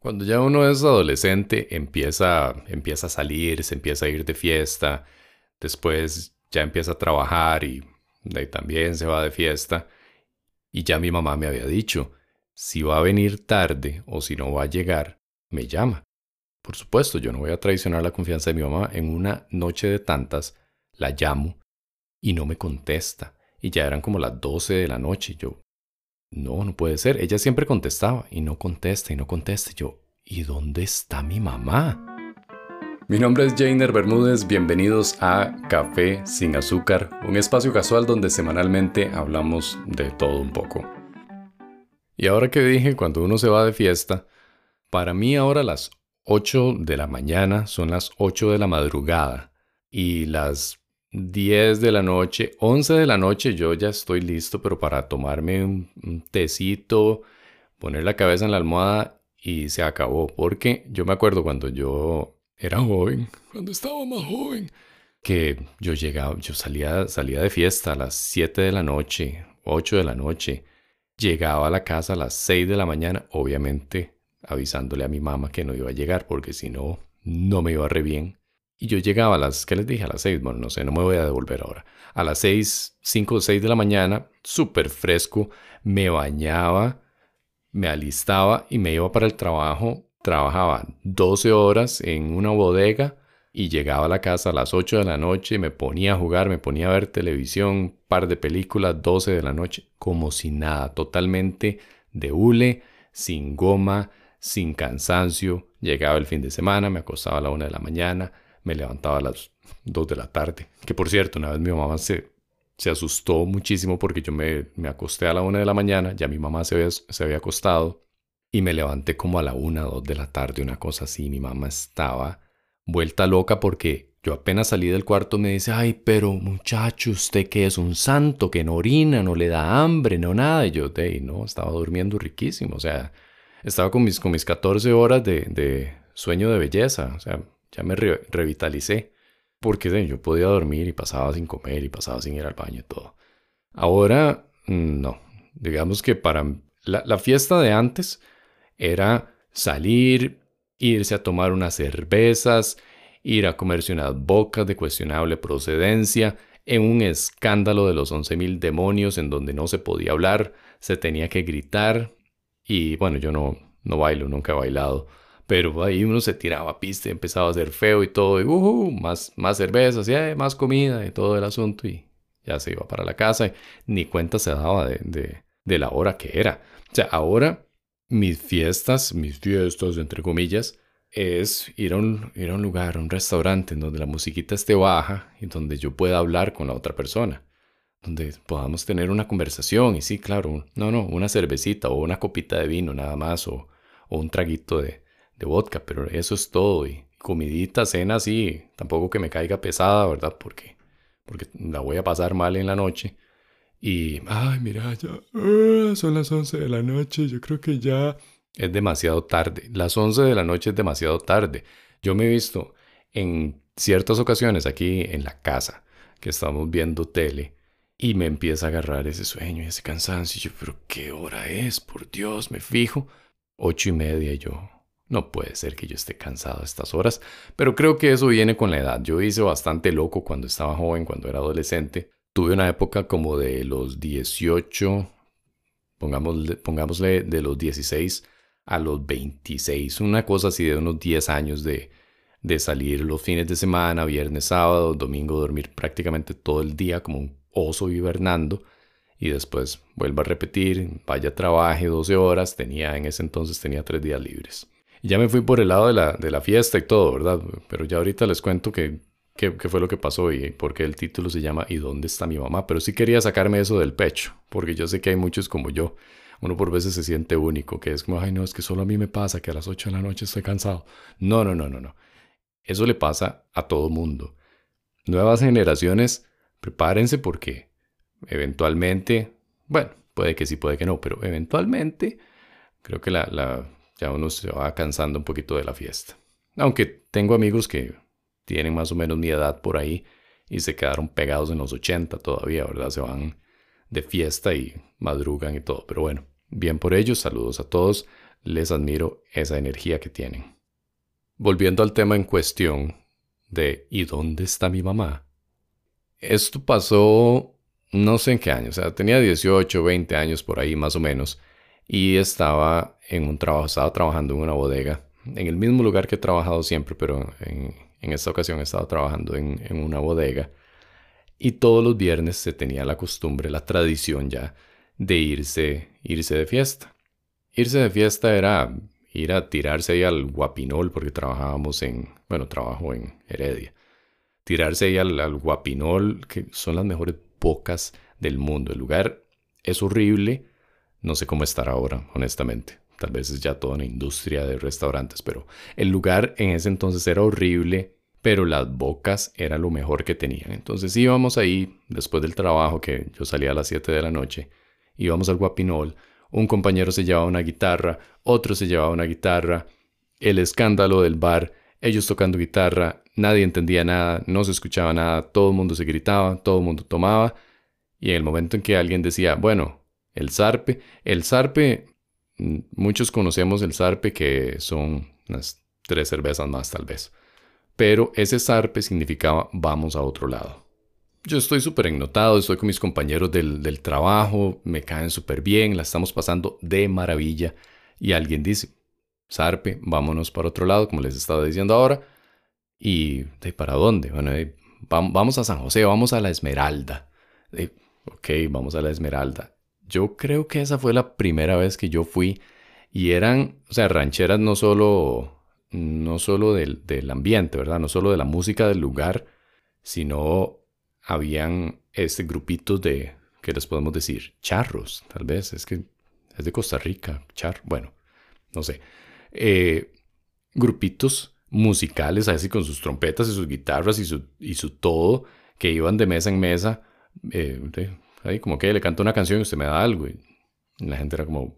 Cuando ya uno es adolescente, empieza, empieza a salir, se empieza a ir de fiesta, después ya empieza a trabajar y también se va de fiesta. Y ya mi mamá me había dicho, si va a venir tarde o si no va a llegar, me llama. Por supuesto, yo no voy a traicionar la confianza de mi mamá. En una noche de tantas, la llamo y no me contesta. Y ya eran como las 12 de la noche. Yo, no, no puede ser. Ella siempre contestaba y no contesta y no contesta. Yo, ¿y dónde está mi mamá? Mi nombre es Jainer Bermúdez, bienvenidos a Café sin azúcar, un espacio casual donde semanalmente hablamos de todo un poco. Y ahora que dije cuando uno se va de fiesta, para mí ahora las 8 de la mañana son las 8 de la madrugada y las 10 de la noche, 11 de la noche yo ya estoy listo, pero para tomarme un, tecito, poner la cabeza en la almohada y se acabó. Porque yo me acuerdo cuando yo era joven, cuando estaba más joven, que yo llegaba, yo salía, salía de fiesta a las 7 de la noche, 8 de la noche, llegaba a la casa a las 6 de la mañana, obviamente avisándole a mi mamá que no iba a llegar porque si no, no me iba re bien. Y yo llegaba a las, ¿qué les dije? A las 6, bueno, no sé, no me voy a devolver ahora. A las 6, 5 o 6 de la mañana, súper fresco, me bañaba, me alistaba y me iba para el trabajo. Trabajaba 12 horas en una bodega y llegaba a la casa a las 8 de la noche, me ponía a jugar, me ponía a ver televisión, par de películas, 12 de la noche, como si nada, totalmente de hule, sin goma, sin cansancio. Llegaba el fin de semana, me acostaba a la 1 de la mañana, me levantaba a las 2 de la tarde. Que por cierto, una vez mi mamá se, se asustó muchísimo porque yo me, me acosté a la 1 de la mañana, ya mi mamá se había, se había acostado y me levanté como a la 1 o 2 de la tarde, una cosa así. Mi mamá estaba vuelta loca porque yo apenas salí del cuarto me dice, ay, pero muchacho, usted que es un santo, que no orina, no le da hambre, no nada. Y yo, de no, estaba durmiendo riquísimo. O sea, estaba con mis, con mis 14 horas de, de sueño de belleza. O sea, ya me revitalicé. Porque yo podía dormir y pasaba sin comer y pasaba sin ir al baño y todo. Ahora, mm, no. Digamos que para la, la fiesta de antes era salir, irse a tomar unas cervezas, ir a comerse unas bocas de cuestionable procedencia, en un escándalo de los once mil demonios en donde no se podía hablar, se tenía que gritar. Y bueno, yo no, no bailo, nunca he bailado. Pero ahí uno se tiraba pista y empezaba a ser feo y todo, y uh, más, más cervezas, y eh, más comida y todo el asunto, y ya se iba para la casa, ni cuenta se daba de, de, la hora que era. O sea, ahora mis fiestas, mis fiestas entre comillas, es ir a, un, ir a un lugar, a un restaurante en donde la musiquita esté baja y donde yo pueda hablar con la otra persona, donde podamos tener una conversación y sí, claro, no, no, una cervecita o una copita de vino nada más o un traguito de, de vodka, pero eso es todo. Y comidita, cena, así, tampoco que me caiga pesada, ¿verdad? Porque, porque la voy a pasar mal en la noche. Y, ay, mira, ya ah, son las 11 de la noche, yo creo que ya es demasiado tarde. Las 11 de la noche es demasiado tarde. Yo me he visto en ciertas ocasiones aquí en la casa que estamos viendo tele y me empieza a agarrar ese sueño y ese cansancio. Y yo, pero ¿qué hora es? Por Dios, me fijo. Ocho y media yo, no puede ser que yo esté cansado a estas horas, pero creo que eso viene con la edad. Yo hice bastante loco cuando estaba joven, cuando era adolescente. Tuve una época como de los 18, pongámosle, pongámosle de los 16 a los 26, una cosa así de unos 10 años de, de salir los fines de semana, viernes, sábado, domingo, dormir prácticamente todo el día como un oso hibernando y después vuelvo a repetir, vaya trabaje 12 horas, tenía en ese entonces tenía 3 días libres. Ya me fui por el lado de la, de la fiesta y todo, ¿verdad? Pero ya ahorita les cuento que, qué fue lo que pasó y por qué el título se llama ¿Y dónde está mi mamá? Pero sí quería sacarme eso del pecho, porque yo sé que hay muchos como yo. Uno por veces se siente único, que es como, ay no, es que solo a mí me pasa que a las 8 de la noche estoy cansado. No, no, no, no, no. Eso le pasa a todo mundo. Nuevas generaciones, prepárense porque eventualmente, bueno, puede que sí, puede que no, pero eventualmente creo que la ya uno se va cansando un poquito de la fiesta. Aunque tengo amigos que tienen más o menos mi edad por ahí y se quedaron pegados en los 80 todavía, ¿verdad? Se van de fiesta y madrugan y todo. Pero bueno, bien por ellos, saludos a todos. les admiro esa energía que tienen. Volviendo al tema en cuestión de ¿y dónde está mi mamá? Esto pasó no sé en qué año, o sea, tenía 18, 20 años por ahí más o menos, y estaba en un trabajo, estaba trabajando en una bodega, en el mismo lugar que he trabajado siempre, pero en, esta ocasión he estado trabajando en, una bodega, y todos los viernes se tenía la costumbre, la tradición ya, de irse, irse de fiesta. Irse de fiesta era ir a tirarse ahí al guapinol, porque trabajábamos en, bueno, trabajo en Heredia. Tirarse ahí al, guapinol, que son las mejores pocas del mundo. El lugar es horrible, no sé cómo estará ahora, honestamente. Tal vez es ya toda una industria de restaurantes, pero el lugar en ese entonces era horrible, pero las bocas era lo mejor que tenían. Entonces íbamos ahí, después del trabajo, que yo salía a las 7 de la noche, íbamos al Guapinol, un compañero se llevaba una guitarra, otro se llevaba una guitarra, el escándalo del bar, ellos tocando guitarra, nadie entendía nada, no se escuchaba nada, todo el mundo se gritaba, todo el mundo tomaba, y en el momento en que alguien decía, bueno, el zarpe, el zarpe, muchos conocemos el zarpe que son unas tres cervezas más tal vez, pero ese zarpe significaba vamos a otro lado. Yo estoy súper ennotado, estoy con mis compañeros del, del trabajo, me caen súper bien, la estamos pasando de maravilla, y alguien dice, zarpe, vámonos para otro lado, como les estaba diciendo ahora, ¿Y de para dónde? Bueno, vamos a San José, vamos a la Esmeralda. ok, vamos a la Esmeralda. Yo creo que esa fue la primera vez que yo fui y eran, o sea, rancheras no solo, no solo del, del ambiente, ¿verdad? No solo de la música del lugar, sino habían este grupitos de, ¿qué les podemos decir? Charros, tal vez, es que es de Costa Rica, char, bueno, no sé. Eh, grupitos musicales, así con sus trompetas y sus guitarras y su, y su todo, que iban de mesa en mesa, eh, ahí como que le canto una canción y usted me da algo. Y la gente era como,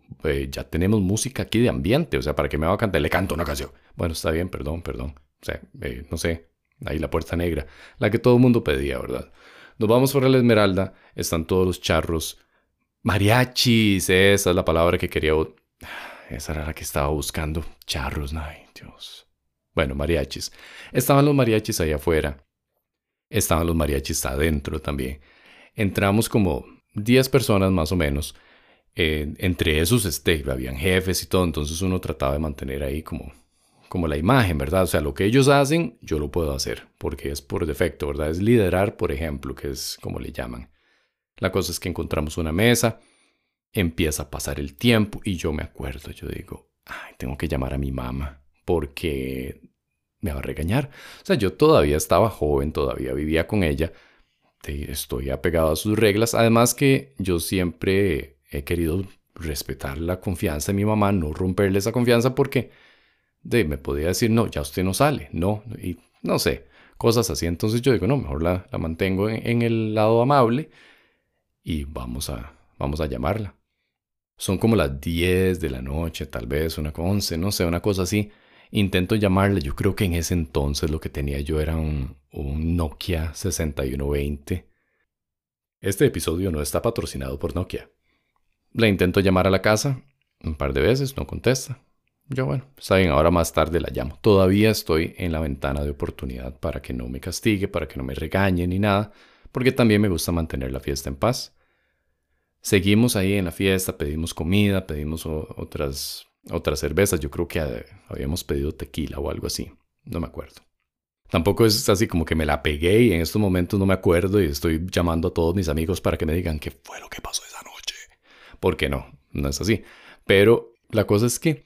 ya tenemos música aquí de ambiente, o sea, ¿para qué me va a cantar? Le canto una canción. Bueno, está bien, perdón, perdón. O sea, eh, no sé, ahí la puerta negra, la que todo el mundo pedía, ¿verdad? Nos vamos por la Esmeralda, están todos los charros, mariachis, esa es la palabra que quería. Esa era la que estaba buscando. Charros, ay, Dios. Bueno, mariachis. Estaban los mariachis ahí afuera. Estaban los mariachis adentro también. Entramos como 10 personas más o menos. Eh, entre esos este, habían jefes y todo, entonces uno trataba de mantener ahí como, como la imagen, ¿verdad? O sea, lo que ellos hacen, yo lo puedo hacer, porque es por defecto, ¿verdad? Es liderar, por ejemplo, que es como le llaman. La cosa es que encontramos una mesa, empieza a pasar el tiempo y yo me acuerdo, yo digo, tengo que llamar a mi mamá porque me va a regañar. O sea, yo todavía estaba joven, todavía vivía con ella, estoy apegado a sus reglas, además que yo siempre he querido respetar la confianza de mi mamá, no romperle esa confianza porque de, me podía decir, no, ya usted no sale, no, y no sé, cosas así. Entonces yo digo, no, mejor la, la mantengo en, el lado amable y vamos a, vamos a llamarla. Son como las 10 de la noche, tal vez, una 11, no sé, una cosa así. Intento llamarle, yo creo que en ese entonces lo que tenía yo era un, Nokia 6120. Este episodio no está patrocinado por Nokia. Le intento llamar a la casa un par de veces, no contesta. Yo bueno, está bien, ahora más tarde la llamo. Todavía estoy en la ventana de oportunidad para que no me castigue, para que no me regañe ni nada, porque también me gusta mantener la fiesta en paz. Seguimos ahí en la fiesta, pedimos comida, pedimos otras otras cervezas. Yo creo que habíamos pedido tequila o algo así. No me acuerdo. Tampoco es así como que me la pegué y en estos momentos no me acuerdo y estoy llamando a todos mis amigos para que me digan qué fue lo que pasó esa noche. Porque no, no es así. Pero la cosa es que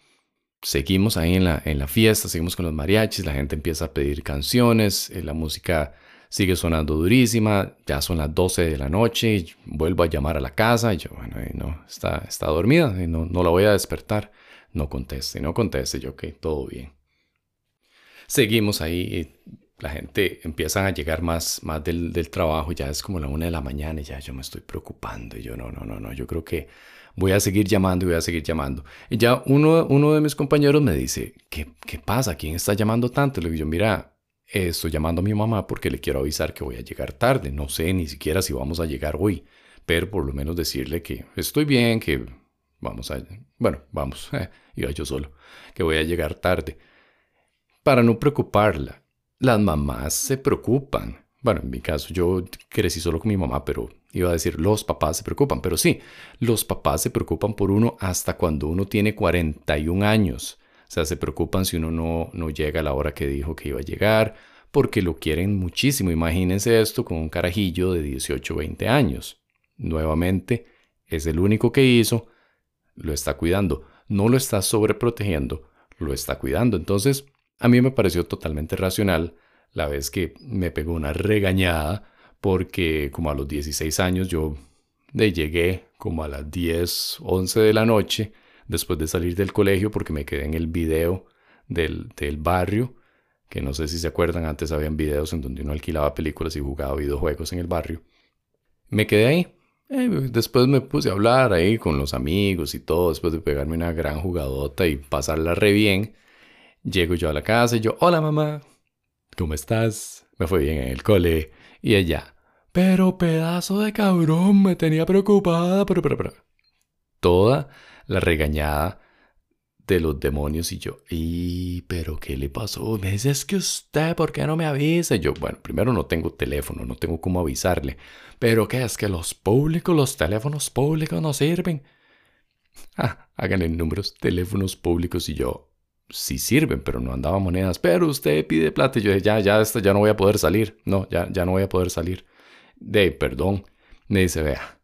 seguimos ahí en la, en la fiesta, seguimos con los mariachis, la gente empieza a pedir canciones, eh, la música sigue sonando durísima, ya son las 12 de la noche, y vuelvo a llamar a la casa y yo, bueno, no, está, está dormida y no, no la voy a despertar no conteste, no conteste, yo ok, todo bien. Seguimos ahí y la gente empieza a llegar más, más del, trabajo, ya es como la una de la mañana y ya yo me estoy preocupando y yo no, no, no, no, yo creo que voy a seguir llamando y voy a seguir llamando. Y ya uno, uno de mis compañeros me dice, ¿qué, qué pasa? ¿Quién está llamando tanto? Le digo yo, mira, estoy llamando a mi mamá porque le quiero avisar que voy a llegar tarde, no sé ni siquiera si vamos a llegar hoy, pero por lo menos decirle que estoy bien, que vamos a, bueno, vamos, iba yo solo, que voy a llegar tarde. Para no preocuparla, las mamás se preocupan. Bueno, en mi caso yo crecí solo con mi mamá, pero iba a decir los papás se preocupan, pero sí, los papás se preocupan por uno hasta cuando uno tiene 41 años. O sea, se preocupan si uno no, no llega a la hora que dijo que iba a llegar, porque lo quieren muchísimo. Imagínense esto con un carajillo de 18 o 20 años. Nuevamente, es el único que hizo, lo está cuidando. No lo está sobreprotegiendo, lo está cuidando. Entonces, a mí me pareció totalmente racional la vez que me pegó una regañada porque como a los 16 años yo llegué como a las 10, 11 de la noche después de salir del colegio porque me quedé en el video del, del barrio, que no sé si se acuerdan, antes habían videos en donde uno alquilaba películas y jugaba videojuegos en el barrio. Me quedé ahí. Eh, después me puse a hablar ahí con los amigos y todo, después de pegarme una gran jugadota y pasarla re bien. Llego yo a la casa y yo, hola mamá, ¿cómo estás? Me fue bien en el cole. Y ella, pero pedazo de cabrón, me tenía preocupada, pero, pero, pero. Toda la regañada de los demonios y yo, ¿y pero qué le pasó? Me dice, es que usted, ¿por qué no me avisa? Yo, bueno, primero no tengo teléfono, no tengo cómo avisarle. Pero ¿qué es que los públicos, los teléfonos públicos no sirven? Ah, háganle números, teléfonos públicos y yo, sí sirven, pero no andaba monedas. Pero usted pide plata. Y yo ya, ya, ya no voy a poder salir. No, ya, ya no voy a poder salir. De, perdón. Me dice, vea,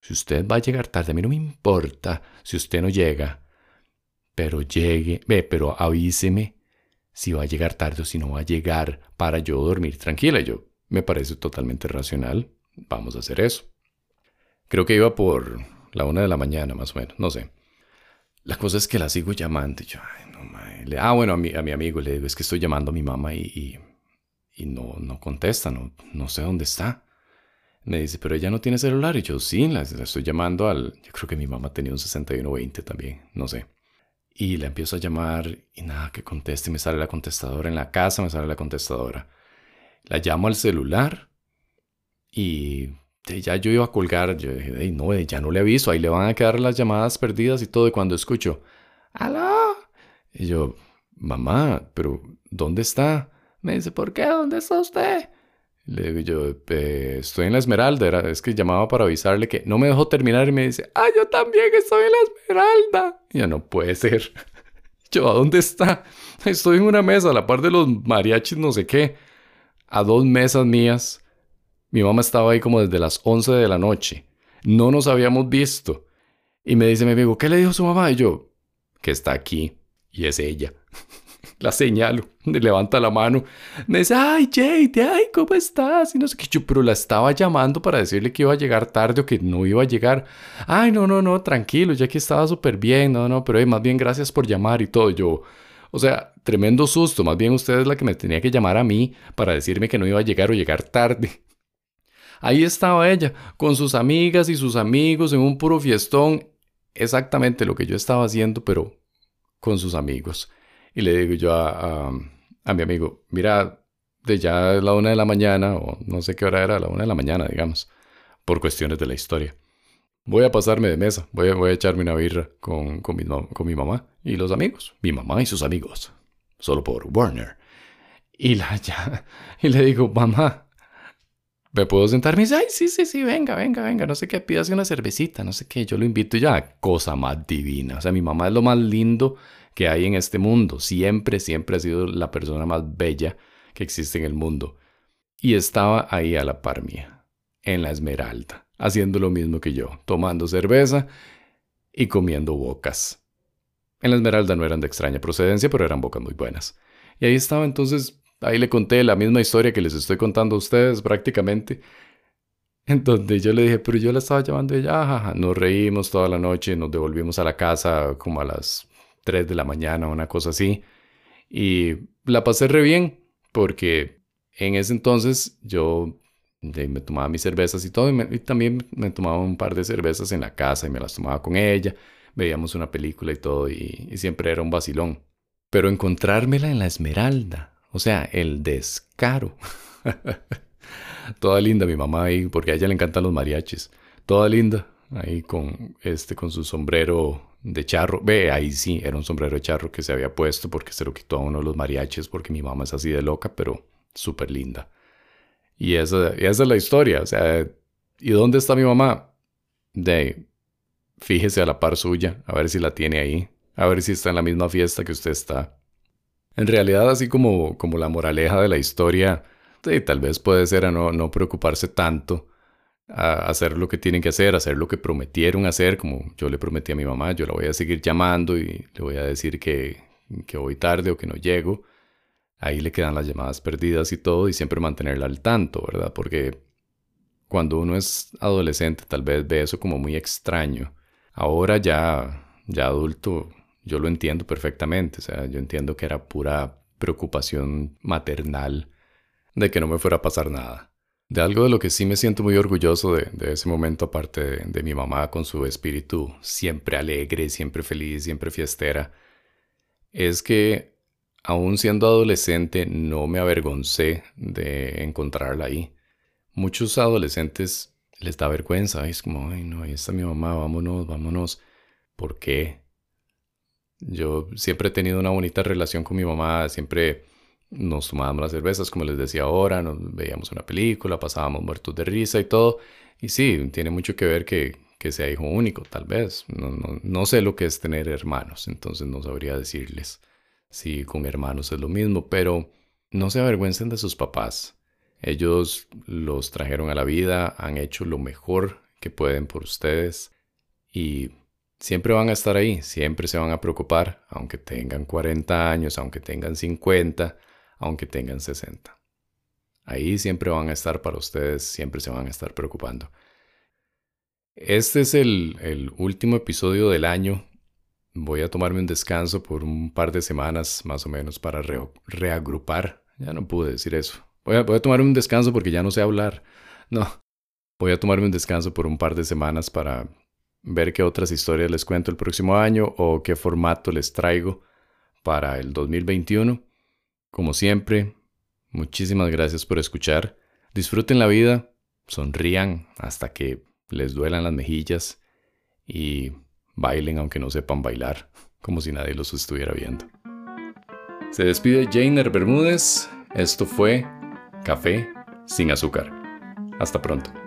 si usted va a llegar tarde, a mí no me importa si usted no llega. Pero llegue, ve, pero avíseme si va a llegar tarde o si no va a llegar para yo dormir tranquila. Yo, me parece totalmente racional. Vamos a hacer eso. Creo que iba por la una de la mañana, más o menos, no sé. La cosa es que la sigo llamando y yo, ah, bueno, a mi, a mi amigo le digo, es que estoy llamando a mi mamá y, y, no, no contesta, no, no sé dónde está. Me dice, pero ella no tiene celular. Y yo, sí, la, estoy llamando al... Yo creo que mi mamá tenía un 6120 también, no sé. Y la empiezo a llamar y nada, que conteste. Me sale la contestadora en la casa, me sale la contestadora. La llamo al celular y ya yo iba a colgar. Yo dije, no, ya no le aviso, ahí le van a quedar las llamadas perdidas y todo. Y cuando escucho, ¡aló! Y yo, mamá, pero ¿dónde está? Me dice, ¿por qué? ¿Dónde está usted? Le yo, estoy en la Esmeralda. es que llamaba para avisarle que no me dejó terminar y me dice, ah, yo también estoy en la Esmeralda. ya no puede ser. Yo, ¿a dónde está? Estoy en una mesa a la par de los mariachis, no sé qué. A dos mesas mías. Mi mamá estaba ahí como desde las 11 de la noche. No nos habíamos visto. Y me dice mi amigo, ¿qué le dijo su mamá? Y yo, que está aquí. Y es ella. La señalo, me levanta la mano, me dice, ay Jade, ay, ¿cómo estás? Y no sé qué, yo, pero la estaba llamando para decirle que iba a llegar tarde o que no iba a llegar. Ay, no, no, no, tranquilo, ya que estaba súper bien, no, no, pero más bien gracias por llamar y todo. Yo, o sea, tremendo susto, más bien usted es la que me tenía que llamar a mí para decirme que no iba a llegar o llegar tarde. Ahí estaba ella, con sus amigas y sus amigos en un puro fiestón, exactamente lo que yo estaba haciendo, pero con sus amigos. Y le digo yo a, a, mi amigo, mira, de ya la una de la mañana, o no sé qué hora era, la una de la mañana, digamos, por cuestiones de la historia. Voy a pasarme de mesa, voy a, voy a echarme una birra con, con, mi, con mi mamá y los amigos, mi mamá y sus amigos, solo por Warner. Y, la, ya, y le digo, mamá, ¿me puedo sentar? Me dice, ay, sí, sí, sí, venga, venga, venga, no sé qué, pidas una cervecita, no sé qué, yo lo invito ya, cosa más divina. O sea, mi mamá es lo más lindo que hay en este mundo. Siempre, siempre ha sido la persona más bella que existe en el mundo. Y estaba ahí a la par mía, en la Esmeralda, haciendo lo mismo que yo, tomando cerveza y comiendo bocas. En la Esmeralda no eran de extraña procedencia, pero eran bocas muy buenas. Y ahí estaba entonces, ahí le conté la misma historia que les estoy contando a ustedes prácticamente. Entonces yo le dije, pero yo la estaba llamando y ella, nos reímos toda la noche, nos devolvimos a la casa como a las 3 de la mañana, una cosa así. Y la pasé re bien porque en ese entonces yo me tomaba mis cervezas y todo, y, también me tomaba un par de cervezas en la casa y me las tomaba con ella, veíamos una película y todo, y, y siempre era un vacilón. Pero encontrármela en la Esmeralda, o sea, el descaro. Toda linda mi mamá ahí, porque a ella le encantan los mariachis. Toda linda, ahí con, este, con su sombrero de charro. Ve, ahí sí, era un sombrero de charro que se había puesto porque se lo quitó a uno de los mariachis porque mi mamá es así de loca, pero súper linda. Y esa, es la historia. O sea, ¿y dónde está mi mamá? De, fíjese a la par suya, a ver si la tiene ahí, a ver si está en la misma fiesta que usted está. En realidad, así como, como la moraleja de la historia, tal vez puede ser a no, no preocuparse tanto a hacer lo que tienen que hacer, hacer lo que prometieron hacer, como yo le prometí a mi mamá, yo la voy a seguir llamando y le voy a decir que, que voy tarde o que no llego. Ahí le quedan las llamadas perdidas y todo y siempre mantenerla al tanto, ¿verdad? Porque cuando uno es adolescente tal vez ve eso como muy extraño. Ahora ya, ya adulto, yo lo entiendo perfectamente, o sea, yo entiendo que era pura preocupación maternal de que no me fuera a pasar nada. De algo de lo que sí me siento muy orgulloso de, ese momento, aparte de, mi mamá con su espíritu siempre alegre, siempre feliz, siempre fiestera, es que aún siendo adolescente no me avergoncé de encontrarla ahí. Muchos adolescentes les da vergüenza, es como, ay no, ahí está mi mamá, vámonos, vámonos. ¿Por qué? Yo siempre he tenido una bonita relación con mi mamá, siempre nos tomábamos las cervezas, como les decía ahora, nos veíamos una película, pasábamos muertos de risa y todo. Y sí, tiene mucho que ver que, que sea hijo único, tal vez. No, no, no, sé lo que es tener hermanos, entonces no sabría decirles si con hermanos es lo mismo, pero no se avergüencen de sus papás. Ellos los trajeron a la vida, han hecho lo mejor que pueden por ustedes y siempre van a estar ahí, siempre se van a preocupar, aunque tengan 40 años, aunque tengan 50 aunque tengan 60. Ahí siempre van a estar para ustedes, siempre se van a estar preocupando. Este es el, último episodio del año. Voy a tomarme un descanso por un par de semanas más o menos para reagrupar. Ya no pude decir eso. Voy a, voy a tomarme un descanso porque ya no sé hablar. No, voy a tomarme un descanso por un par de semanas para ver qué otras historias les cuento el próximo año o qué formato les traigo para el 2021. Como siempre, muchísimas gracias por escuchar. Disfruten la vida, sonrían hasta que les duelan las mejillas y bailen aunque no sepan bailar, como si nadie los estuviera viendo. Se despide Jainer Bermúdez. Esto fue Café sin azúcar. Hasta pronto.